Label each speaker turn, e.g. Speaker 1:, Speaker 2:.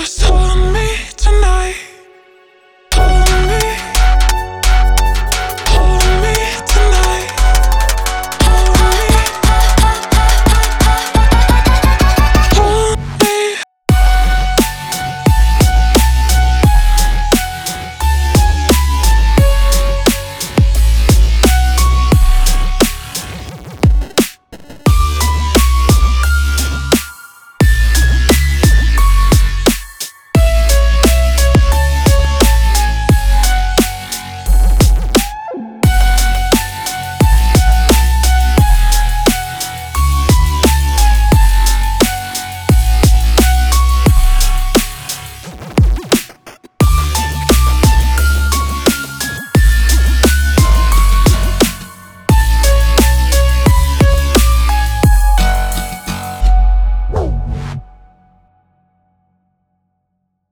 Speaker 1: lost on me